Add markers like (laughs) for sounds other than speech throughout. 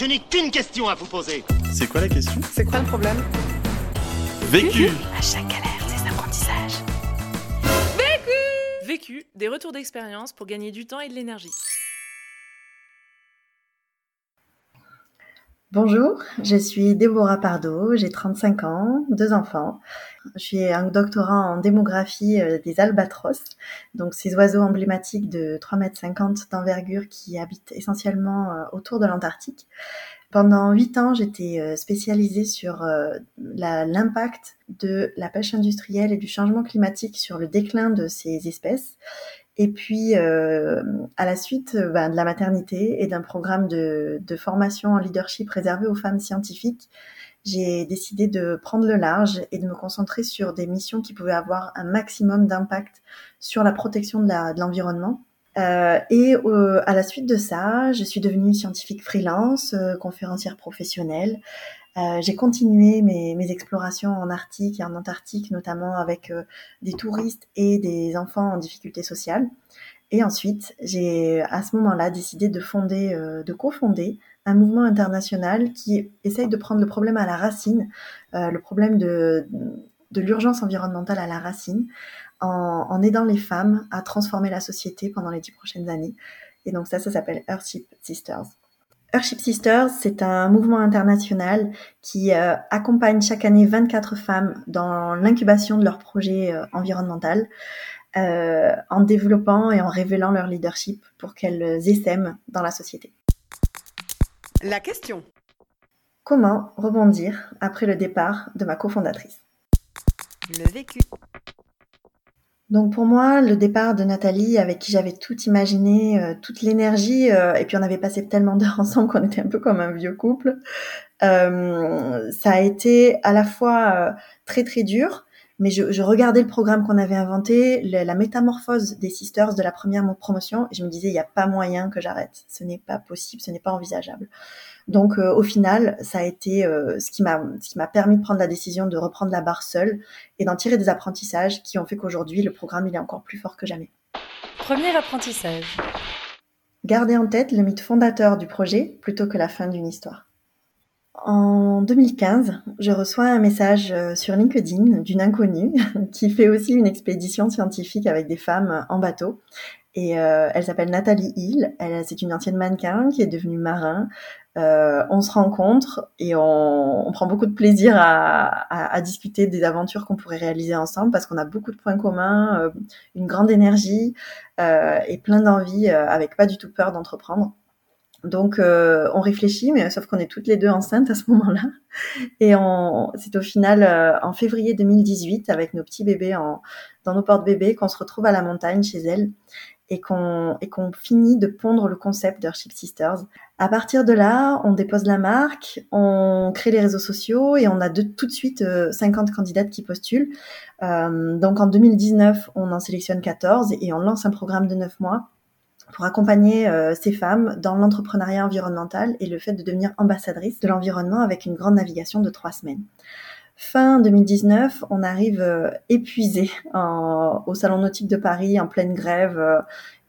Je n'ai qu'une question à vous poser. C'est quoi la question C'est quoi le problème Vécu À chaque galère, des apprentissages. Vécu, des retours d'expérience pour gagner du temps et de l'énergie. Bonjour, je suis Déborah Pardo, j'ai 35 ans, deux enfants. Je suis un doctorat en démographie euh, des albatros, donc ces oiseaux emblématiques de 3,50 m d'envergure qui habitent essentiellement euh, autour de l'Antarctique. Pendant huit ans, j'étais euh, spécialisée sur l'impact de la pêche industrielle et du changement climatique sur le déclin de ces espèces. Et puis, euh, à la suite euh, ben, de la maternité et d'un programme de, de, formation en leadership réservé aux femmes scientifiques, j'ai décidé de prendre le large et de me concentrer sur des missions qui pouvaient avoir un maximum d'impact sur la protection de l'environnement. Euh, et euh, à la suite de ça, je suis devenue scientifique freelance, euh, conférencière professionnelle. Euh, j'ai continué mes, mes, explorations en Arctique et en Antarctique, notamment avec euh, des touristes et des enfants en difficulté sociale. Et ensuite, j'ai à ce moment-là décidé de fonder, euh, de cofonder un mouvement international qui essaye de prendre le problème à la racine, le problème de, de l'urgence environnementale à la racine, en, en, aidant les femmes à transformer la société pendant les dix prochaines années. Et donc ça, ça s'appelle Earthship Sisters. Earthship Sisters, c'est un mouvement international qui euh, accompagne chaque année 24 femmes dans l'incubation de leur projet euh, environnemental, euh, en développant et en révélant leur leadership pour qu'elles essaiment dans la société. La question. Comment rebondir après le départ de ma cofondatrice? Le vécu. Donc pour moi, le départ de Nathalie, avec qui j'avais tout imaginé, euh, toute l'énergie, euh, et puis on avait passé tellement d'heures (laughs) ensemble qu'on était un peu comme un vieux couple, euh, ça a été à la fois très très dur, mais je, je regardais le programme qu'on avait inventé, la métamorphose des sisters de la première promotion, et je me disais, il n'y a pas moyen que j'arrête, ce n'est pas possible, ce n'est pas envisageable. Donc euh, au final, ça a été euh, ce qui m'a ce qui m'a permis de prendre la décision de reprendre la barre seule et d'en tirer des apprentissages qui ont fait qu'aujourd'hui le programme il est encore plus fort que jamais. Premier apprentissage. Garder en tête le mythe fondateur du projet plutôt que la fin d'une histoire. En 2015, je reçois un message euh, sur LinkedIn d'une inconnue (laughs) qui fait aussi une expédition scientifique avec des femmes en bateau. Et euh, elle s'appelle Nathalie Hill. Elle, c'est une ancienne mannequin qui est devenue marin. Euh, on se rencontre et on, prend beaucoup de plaisir à, discuter des aventures qu'on pourrait réaliser ensemble parce qu'on a beaucoup de points communs, une grande énergie et plein d'envie, avec pas du tout peur d'entreprendre. Donc, euh, on réfléchit, mais sauf qu'on est toutes les deux enceintes à ce moment-là. Et c'est au final euh, en février 2018, avec nos petits bébés en, dans nos portes-bébés, qu'on se retrouve à la montagne chez elle et qu'on et qu'on finit de pondre le concept d'Earthship Sisters. À partir de là, on dépose la marque, on crée les réseaux sociaux et on a de, tout de suite 50 euh, candidates qui postulent. donc en 2019, on en sélectionne 14 et on lance un programme de 9 mois pour accompagner euh, ces femmes dans l'entrepreneuriat environnemental et le fait de devenir ambassadrice de l'environnement avec une grande navigation de trois semaines. Fin 2019, on arrive euh, épuisé au Salon nautique de Paris en pleine grève euh,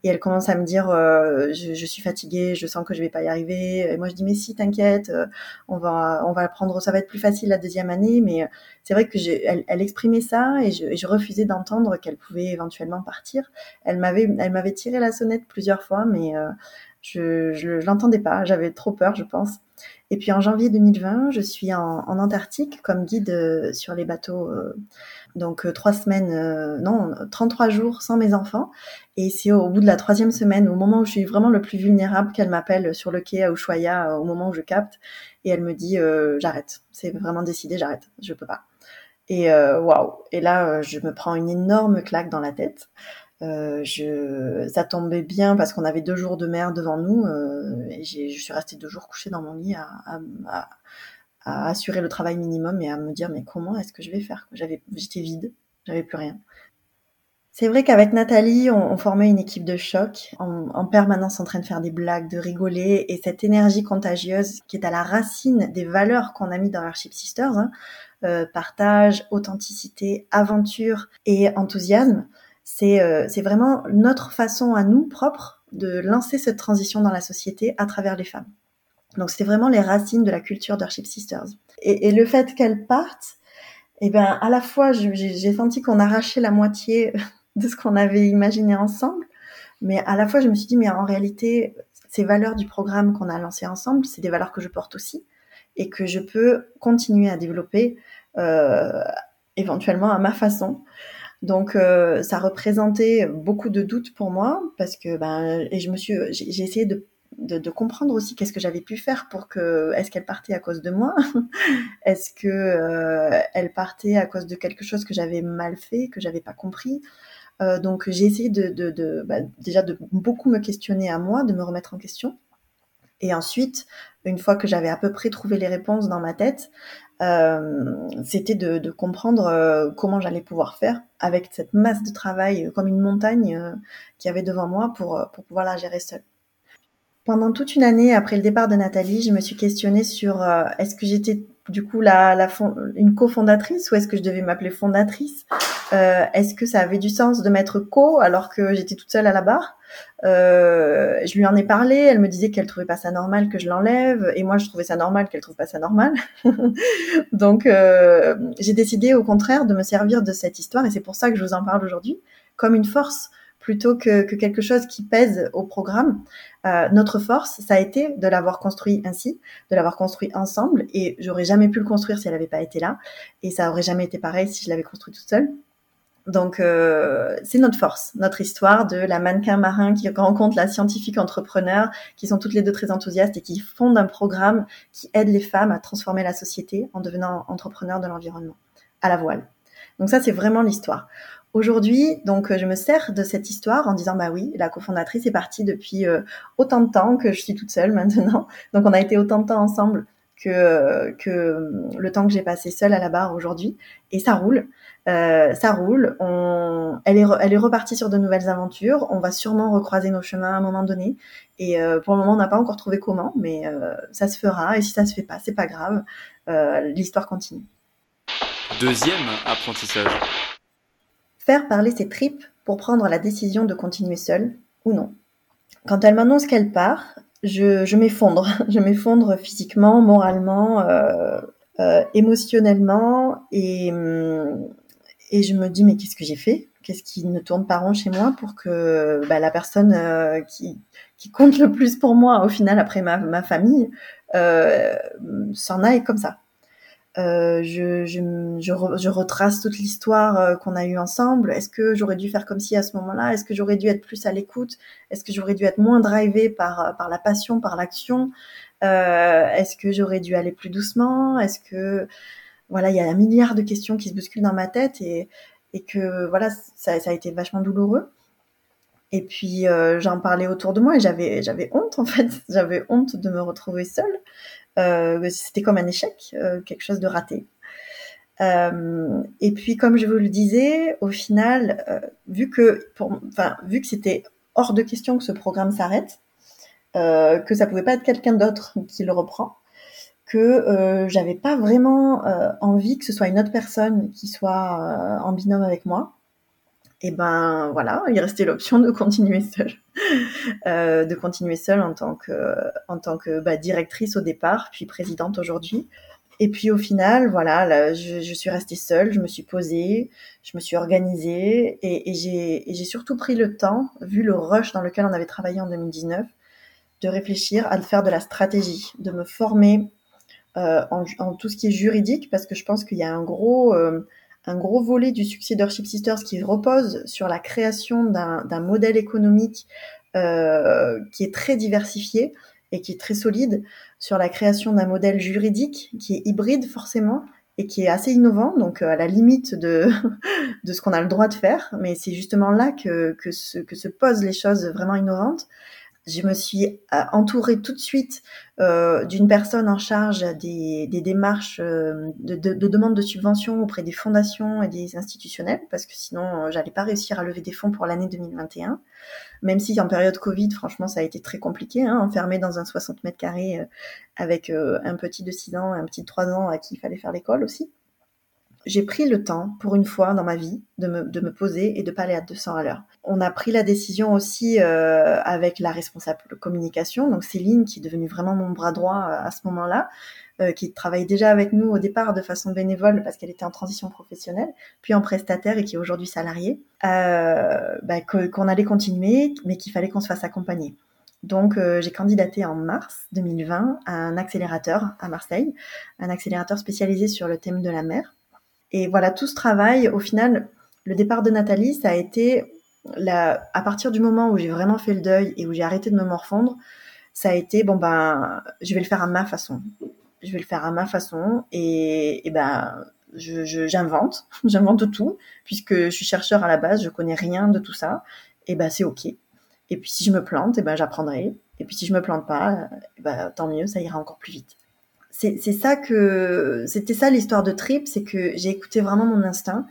et elle commence à me dire euh, je, je, suis fatiguée, je sens que je vais pas y arriver. Et moi je dis mais si t'inquiète, euh, on va on va prendre, ça va être plus facile la deuxième année. Mais euh, c'est vrai que j'ai, elle, elle, exprimait ça et je, et je refusais d'entendre qu'elle pouvait éventuellement partir. Elle m'avait elle m'avait tiré la sonnette plusieurs fois, mais je je l'entendais pas. J'avais trop peur, je pense. Et puis en janvier 2020, je suis en, en Antarctique comme guide sur les bateaux donc euh, trois semaines, euh, non, 33 jours sans mes enfants. Et c'est au bout de la troisième semaine, au moment où je suis vraiment le plus vulnérable, qu'elle m'appelle sur le quai à Ushuaia, euh, au moment où je capte, et elle me dit j'arrête. C'est vraiment décidé, j'arrête, je peux pas. Et waouh Et là, je me prends une énorme claque dans la tête. Euh, je, ça tombait bien parce qu'on avait deux jours de mer devant nous. Euh, et je suis restée deux jours couchée dans mon lit à, à, à, assurer le travail minimum et à me dire mais comment est-ce que je vais faire? J'avais, j'étais vide, j'avais plus rien. C'est vrai qu'avec Nathalie, on, on, formait une équipe de choc, en, en, permanence en train de faire des blagues, de rigoler, et cette énergie contagieuse qui est à la racine des valeurs qu'on a mis dans Ship Sisters, hein, euh, partage, authenticité, aventure et enthousiasme, c'est euh, c'est vraiment notre façon à nous propre de lancer cette transition dans la société à travers les femmes. Donc c'était vraiment les racines de la culture d'Arship Sisters. Et, et, le fait qu'elles partent, eh ben à la fois j'ai senti qu'on arrachait la moitié (laughs) de ce qu'on avait imaginé ensemble, mais à la fois je me suis dit mais en réalité ces valeurs du programme qu'on a lancé ensemble, c'est des valeurs que je porte aussi et que je peux continuer à développer euh, éventuellement à ma façon. Donc euh, ça représentait beaucoup de doutes pour moi parce que ben et je me suis j'ai essayé de comprendre aussi qu'est-ce que j'avais pu faire pour que est-ce qu'elle partait à cause de moi? (laughs) Est-ce que euh, elle partait à cause de quelque chose que j'avais mal fait que j'avais pas compris? Euh, donc j'ai essayé de, bah, déjà de beaucoup me questionner à moi de me remettre en question. Et ensuite une fois que j'avais à peu près trouvé les réponses dans ma tête c'était de, comprendre euh, comment j'allais pouvoir faire avec cette masse de travail comme une montagne euh, qui avait devant moi pour, pour pouvoir la gérer seule. Pendant toute une année après le départ de Nathalie, je me suis questionnée sur est-ce que j'étais du coup la, la une cofondatrice ou est-ce que je devais m'appeler fondatrice? Euh, Est-ce que ça avait du sens de mettre co alors que j'étais toute seule à la barre? Euh, Je lui en ai parlé, elle me disait qu'elle trouvait pas ça normal que je l'enlève et moi je trouvais ça normal qu'elle trouve pas ça normal. (laughs) Donc euh, j'ai décidé au contraire de me servir de cette histoire et c'est pour ça que je vous en parle aujourd'hui comme une force plutôt que, que, quelque chose qui pèse au programme. Euh, notre force, ça a été de l'avoir construit ainsi, de l'avoir construit ensemble, et j'aurais jamais pu le construire si elle n'avait pas été là, et ça aurait jamais été pareil si je l'avais construit toute seule. Donc euh, c'est notre force, notre histoire de la mannequin marin qui rencontre la scientifique entrepreneur, qui sont toutes les deux très enthousiastes et qui fondent un programme qui aide les femmes à transformer la société en devenant entrepreneurs de l'environnement à la voile. Donc ça c'est vraiment l'histoire. Aujourd'hui, donc, je me sers de cette histoire en disant, bah oui, la cofondatrice est partie depuis euh, autant de temps que je suis toute seule (laughs) maintenant. Donc, on a été autant de temps ensemble que, que le temps que j'ai passé seule à la barre aujourd'hui. Et ça roule. Euh, ça roule. On... Elle, est elle est repartie sur de nouvelles aventures. On va sûrement recroiser nos chemins à un moment donné. Et euh, pour le moment, on n'a pas encore trouvé comment, mais euh, ça se fera. Et si ça se fait pas, c'est pas grave. Euh, l'histoire continue. Deuxième apprentissage faire parler ses tripes pour prendre la décision de continuer seule ou non. Quand elle m'annonce qu'elle part, je, m'effondre. (laughs) Je m'effondre physiquement, moralement, euh, euh, émotionnellement et, et je me dis mais qu'est-ce que j'ai fait? Qu'est-ce qui ne tourne pas rond chez moi pour que bah, la personne euh, qui, compte le plus pour moi au final après ma, famille euh, s'en aille comme ça? Euh, je, je, je, retrace toute l'histoire euh, qu'on a eue ensemble. Est-ce que j'aurais dû faire comme si à ce moment-là? Est-ce que j'aurais dû être plus à l'écoute? Est-ce que j'aurais dû être moins drivé par, par la passion, par l'action? Euh, Est-ce que j'aurais dû aller plus doucement? Est-ce que voilà, il y a un milliard de questions qui se bousculent dans ma tête et, et que voilà, ça, ça a été vachement douloureux. Et puis euh, j'en parlais autour de moi et j'avais j'avais honte en fait, (laughs) j'avais honte de me retrouver seule. Euh, c'était comme un échec, euh, quelque chose de raté. Euh, et puis, comme je vous le disais, au final, vu que, enfin, vu que c'était hors de question que ce programme s'arrête, que ça pouvait pas être quelqu'un d'autre qui le reprend, que j'avais pas vraiment envie que ce soit une autre personne qui soit en binôme avec moi et ben voilà, il restait l'option de continuer seule, (laughs) euh, de continuer seule en tant que en tant que bah, directrice au départ, puis présidente aujourd'hui. Et puis au final, voilà, je, suis restée seule, je me suis posée, je me suis organisée et, et j'ai surtout pris le temps, vu le rush dans lequel on avait travaillé en 2019, de réfléchir à faire de la stratégie, de me former euh, en, en, tout ce qui est juridique, parce que je pense qu'il y a un gros euh, un gros volet du succès d'Orship Sisters qui repose sur la création d'un modèle économique euh, qui est très diversifié et qui est très solide, sur la création d'un modèle juridique qui est hybride forcément et qui est assez innovant, donc euh, à la limite de, (laughs) de ce qu'on a le droit de faire, mais c'est justement là que, que, se, que se posent les choses vraiment innovantes. Je me suis euh, entourée tout de suite euh, d'une personne en charge des, des démarches euh, de, de, de, demande de subvention auprès des fondations et des institutionnels, parce que sinon, euh, j'allais pas réussir à lever des fonds pour l'année 2021. Même si en période Covid, franchement, ça a été très compliqué, hein, enfermé dans un 60 mètres carrés avec un petit de 6 ans et un petit de 3 ans à qui il fallait faire l'école aussi. J'ai pris le temps, pour une fois dans ma vie, de me, poser et de pas aller à 200 à l'heure. On a pris la décision aussi euh, avec la responsable communication, donc Céline, qui est devenue vraiment mon bras droit euh, à ce moment-là, euh, qui travaille déjà avec nous au départ de façon bénévole parce qu'elle était en transition professionnelle, puis en prestataire et qui est aujourd'hui salariée, bah, qu'on allait continuer, mais qu'il fallait qu'on se fasse accompagner. Donc, j'ai candidaté en mars 2020 à un accélérateur à Marseille, un accélérateur spécialisé sur le thème de la mer. Et voilà, tout ce travail, au final, le départ de Nathalie, ça a été la, à partir du moment où j'ai vraiment fait le deuil et où j'ai arrêté de me morfondre, ça a été bon ben, je vais le faire à ma façon. Je vais le faire à ma façon et, et ben, j'invente, (laughs) j'invente tout puisque je suis chercheur à la base, je connais rien de tout ça. Et ben, c'est ok. Et puis si je me plante, et ben j'apprendrai. Et puis si je me plante pas, ben, tant mieux, ça ira encore plus vite. C'est ça que c'était ça l'histoire de Trip, c'est que j'ai écouté vraiment mon instinct.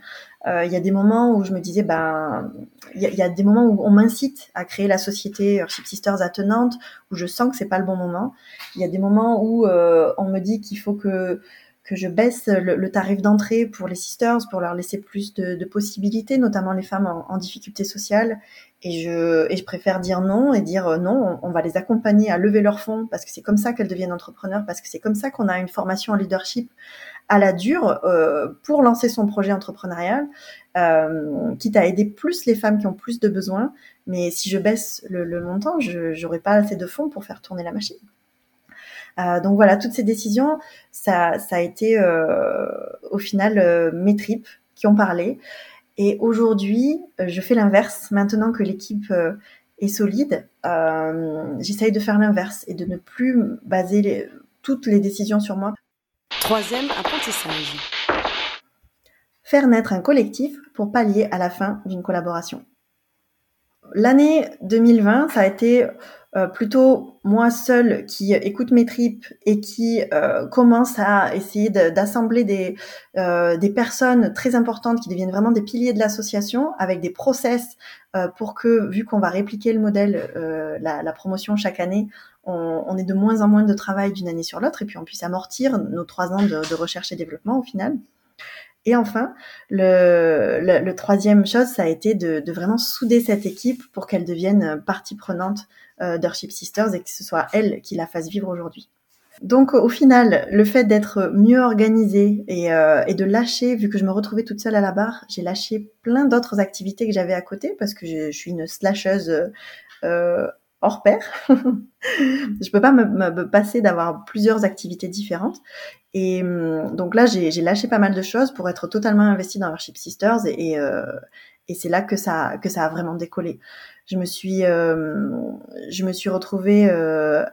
Euh, il y a des moments où je me disais, ben, il y, a des moments où on m'incite à créer la société Earthship Sisters attenante, où je sens que c'est pas le bon moment. Il y a des moments où euh, on me dit qu'il faut que que je baisse le, tarif d'entrée pour les sisters pour leur laisser plus de, de possibilités, notamment les femmes en, en, difficulté sociale. Et je, et je préfère dire non et dire euh, non, on, va les accompagner à lever leurs fonds parce que c'est comme ça qu'elles deviennent entrepreneurs, parce que c'est comme ça qu'on a une formation en leadership à la dure euh, pour lancer son projet entrepreneurial, euh, quitte à aider plus les femmes qui ont plus de besoins. Mais si je baisse le, le montant, je n'aurai pas assez de fonds pour faire tourner la machine. Euh, donc voilà, toutes ces décisions, ça, ça a été euh, au final euh, mes tripes qui ont parlé. Et aujourd'hui, je fais l'inverse. Maintenant que l'équipe est solide, j'essaye de faire l'inverse et de ne plus baser toutes les décisions sur moi. Troisième apprentissage. Faire naître un collectif pour pallier à la fin d'une collaboration. L'année 2020, ça a été euh, plutôt moi seule qui écoute mes tripes et qui euh, commence à essayer d'assembler des, euh, des personnes très importantes qui deviennent vraiment des piliers de l'association avec des process pour que, vu qu'on va répliquer le modèle, la, promotion chaque année, on, on, ait de moins en moins de travail d'une année sur l'autre et puis on puisse amortir nos trois ans de recherche et développement au final. Et enfin, le, troisième chose, ça a été de, vraiment souder cette équipe pour qu'elle devienne partie prenante euh, Sisters et que ce soit elle qui la fasse vivre aujourd'hui. Donc au final, le fait d'être mieux organisée et, euh, et, de lâcher, vu que je me retrouvais toute seule à la barre, j'ai lâché plein d'autres activités que j'avais à côté parce que je, je suis une slasheuse euh, hors pair. (laughs) je peux pas me, passer d'avoir plusieurs activités différentes. Et hum, donc là, j'ai lâché pas mal de choses pour être totalement investie dans Worship Sisters et, euh, et c'est là que ça a vraiment décollé. Je me suis euh, retrouvée euh,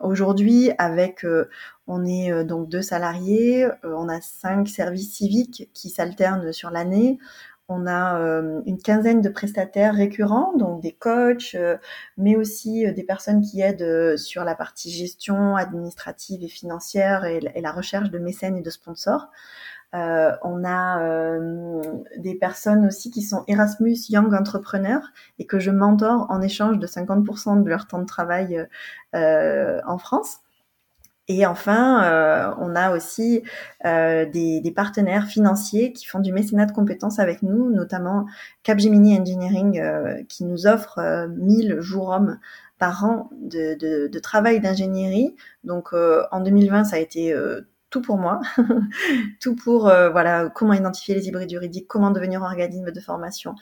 aujourd'hui avec euh, on est euh, donc deux salariés, on a cinq services civiques qui s'alternent sur l'année. On a une quinzaine de prestataires récurrents, donc des coachs, mais aussi des personnes qui aident sur la partie gestion administrative et financière et, la recherche de mécènes et de sponsors. Euh, on a euh, des personnes aussi qui sont Erasmus Young Entrepreneurs et que je mentor en échange de 50% de leur temps de travail euh, en France. Et enfin, on a aussi des, des, partenaires financiers qui font du mécénat de compétences avec nous, notamment Capgemini Engineering qui nous offre 1000 jours hommes par an de, de, de travail d'ingénierie. Donc en 2020, ça a été tout pour moi, (laughs) tout pour euh, voilà comment identifier les hybrides juridiques, comment devenir organisme de formation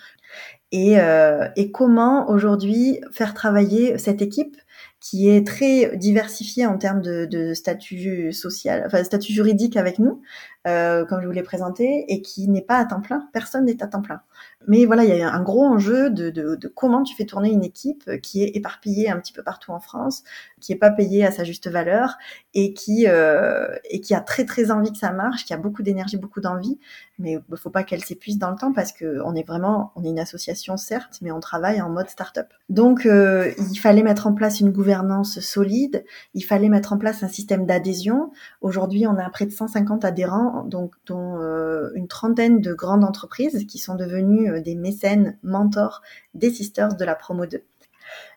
et, euh, et comment aujourd'hui faire travailler cette équipe qui est très diversifiée en termes de, de statut social, enfin statut juridique avec nous, euh, comme je vous l'ai présenté, et qui n'est pas à temps plein. Personne n'est à temps plein. Mais voilà, il y a un gros enjeu de, de, de, comment tu fais tourner une équipe qui est éparpillée un petit peu partout en France, qui est pas payée à sa juste valeur et qui euh, et qui a très très envie que ça marche, qui a beaucoup d'énergie, beaucoup d'envie, mais il faut pas qu'elle s'épuise dans le temps parce que on est vraiment, on est une association certes, mais on travaille en mode start-up. Donc euh, il fallait mettre en place une gouvernance solide, il fallait mettre en place un système d'adhésion. Aujourd'hui, on a près de 150 adhérents, donc dont euh, une trentaine de grandes entreprises qui sont devenues euh, des mécènes, mentors des sisters de la promo 2.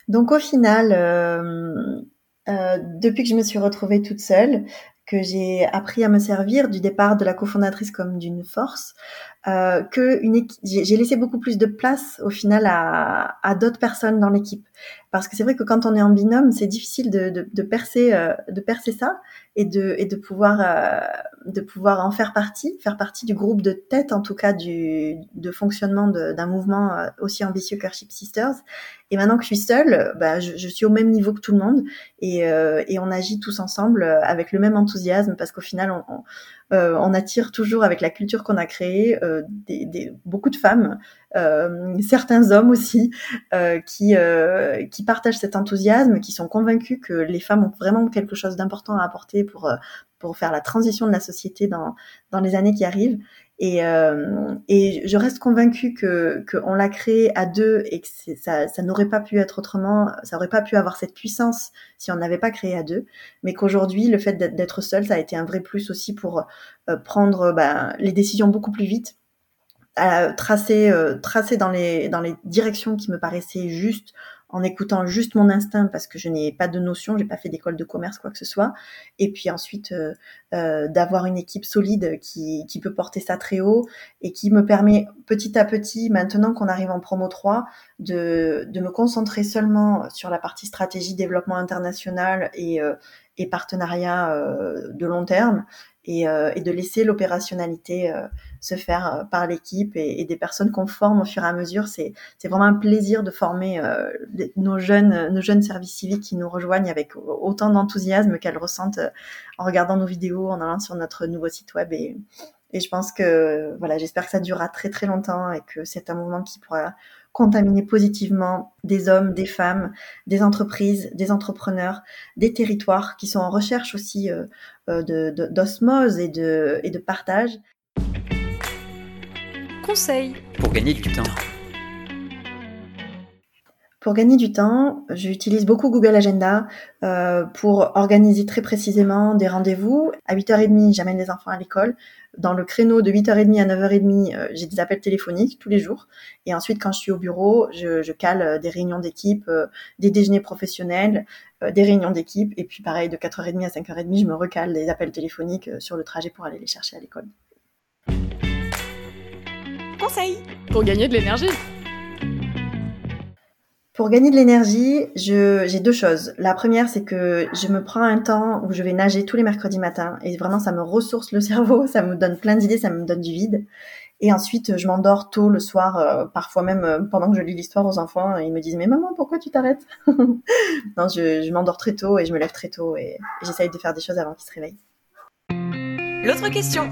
Donc au final, euh, depuis que je me suis retrouvée toute seule, que j'ai appris à me servir du départ de la cofondatrice comme d'une force, que j'ai laissé beaucoup plus de place au final à, d'autres personnes dans l'équipe. Parce que c'est vrai que quand on est en binôme, c'est difficile de, percer, de percer ça et de, pouvoir, de pouvoir en faire partie, faire partie du groupe de tête, en tout cas du, de fonctionnement d'un mouvement euh, aussi ambitieux qu'Arship Sisters. Et maintenant que je suis seule, bah, je, je, suis au même niveau que tout le monde et, euh, et on agit tous ensemble avec le même enthousiasme parce qu'au final, on, on, euh, on, attire toujours avec la culture qu'on a créée euh, beaucoup de femmes, euh, certains hommes aussi, qui, partagent cet enthousiasme, qui sont convaincus que les femmes ont vraiment quelque chose d'important à apporter pour, faire la transition de la société dans les années qui arrivent. Et, euh, et je reste convaincue que qu'on l'a créé à deux et que ça, ça n'aurait pas pu être autrement, ça aurait pas pu avoir cette puissance si on n'avait pas créé à deux. Mais qu'aujourd'hui, le fait d'être seul, ça a été un vrai plus aussi pour euh, prendre bah, les décisions beaucoup plus vite, euh, tracer, tracer dans les dans les directions qui me paraissaient justes en écoutant juste mon instinct parce que je n'ai pas de notion, j'ai pas fait d'école de commerce quoi que ce soit, et puis ensuite euh, euh, d'avoir une équipe solide qui, qui peut porter ça très haut et qui me permet petit à petit, maintenant qu'on arrive en promo 3, de, de me concentrer seulement sur la partie stratégie développement international et, euh, et partenariat euh, de long terme et, euh, et de laisser l'opérationnalité euh, se faire par l'équipe et, des personnes qu'on forme au fur et à mesure. C'est, vraiment un plaisir de former nos jeunes, nos jeunes services civiques qui nous rejoignent avec autant d'enthousiasme qu'elles ressentent en regardant nos vidéos, en allant sur notre nouveau site web et, et je pense que voilà, j'espère que ça durera très très longtemps et que c'est un mouvement qui pourra contaminer positivement des hommes, des femmes, des entreprises, des entrepreneurs, des territoires qui sont en recherche aussi euh, de, de, d'osmose et de, et de partage. Conseil pour gagner du temps. Pour gagner du temps, j'utilise beaucoup Google Agenda euh, pour organiser très précisément des rendez-vous. À 8h30, j'amène les enfants à l'école. Dans le créneau de 8h30 à 9h30, euh, j'ai des appels téléphoniques tous les jours. Et ensuite, quand je suis au bureau, je, cale euh, des réunions d'équipe, des déjeuners professionnels, des réunions d'équipe. Et puis pareil, de 4h30 à 5h30, je me recale des appels téléphoniques sur le trajet pour aller les chercher à l'école. Conseil pour gagner de l'énergie. Pour gagner de l'énergie, j'ai deux choses. La première, c'est que je me prends un temps où je vais nager tous les mercredis matins et vraiment, ça me ressource le (laughs) cerveau, ça me donne plein d'idées, ça me donne du vide. Et ensuite, je m'endors tôt le soir, euh, parfois même euh, pendant que je lis l'histoire aux enfants. Et ils me disent mais maman, pourquoi tu t'arrêtes (laughs) Non, je, je m'endors très tôt et je me lève très tôt et, et j'essaye de faire des choses avant qu'ils se réveillent. L'autre question.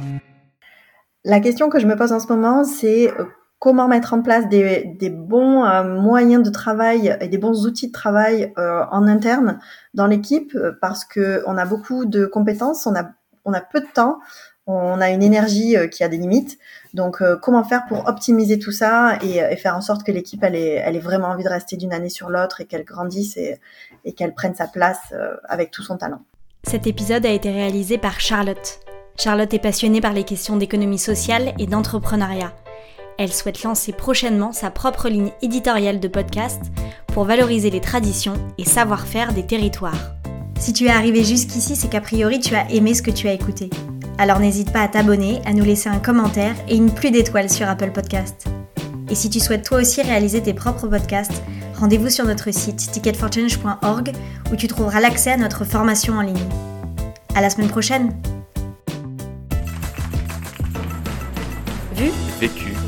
La question que je me pose en ce moment, c'est euh, comment mettre en place des, des bons euh, moyens de travail et des bons outils de travail euh, en interne dans l'équipe parce que on a beaucoup de compétences, on a on a peu de temps, on a une énergie euh, qui a des limites. Donc euh, comment faire pour optimiser tout ça et, et faire en sorte que l'équipe elle ait, elle ait vraiment envie de rester d'une année sur l'autre et qu'elle grandisse et, et qu'elle prenne sa place euh, avec tout son talent. Cet épisode a été réalisé par Charlotte. Charlotte est passionnée par les questions d'économie sociale et d'entrepreneuriat. Elle souhaite lancer prochainement sa propre ligne éditoriale de podcast pour valoriser les traditions et savoir-faire des territoires. Si tu es arrivé jusqu'ici, c'est qu'a priori tu as aimé ce que tu as écouté. Alors n'hésite pas à t'abonner, à nous laisser un commentaire et une pluie d'étoiles sur Apple Podcast. Et si tu souhaites toi aussi réaliser tes propres podcasts, rendez-vous sur notre site ticketforchange.org où tu trouveras l'accès à notre formation en ligne. À la semaine prochaine!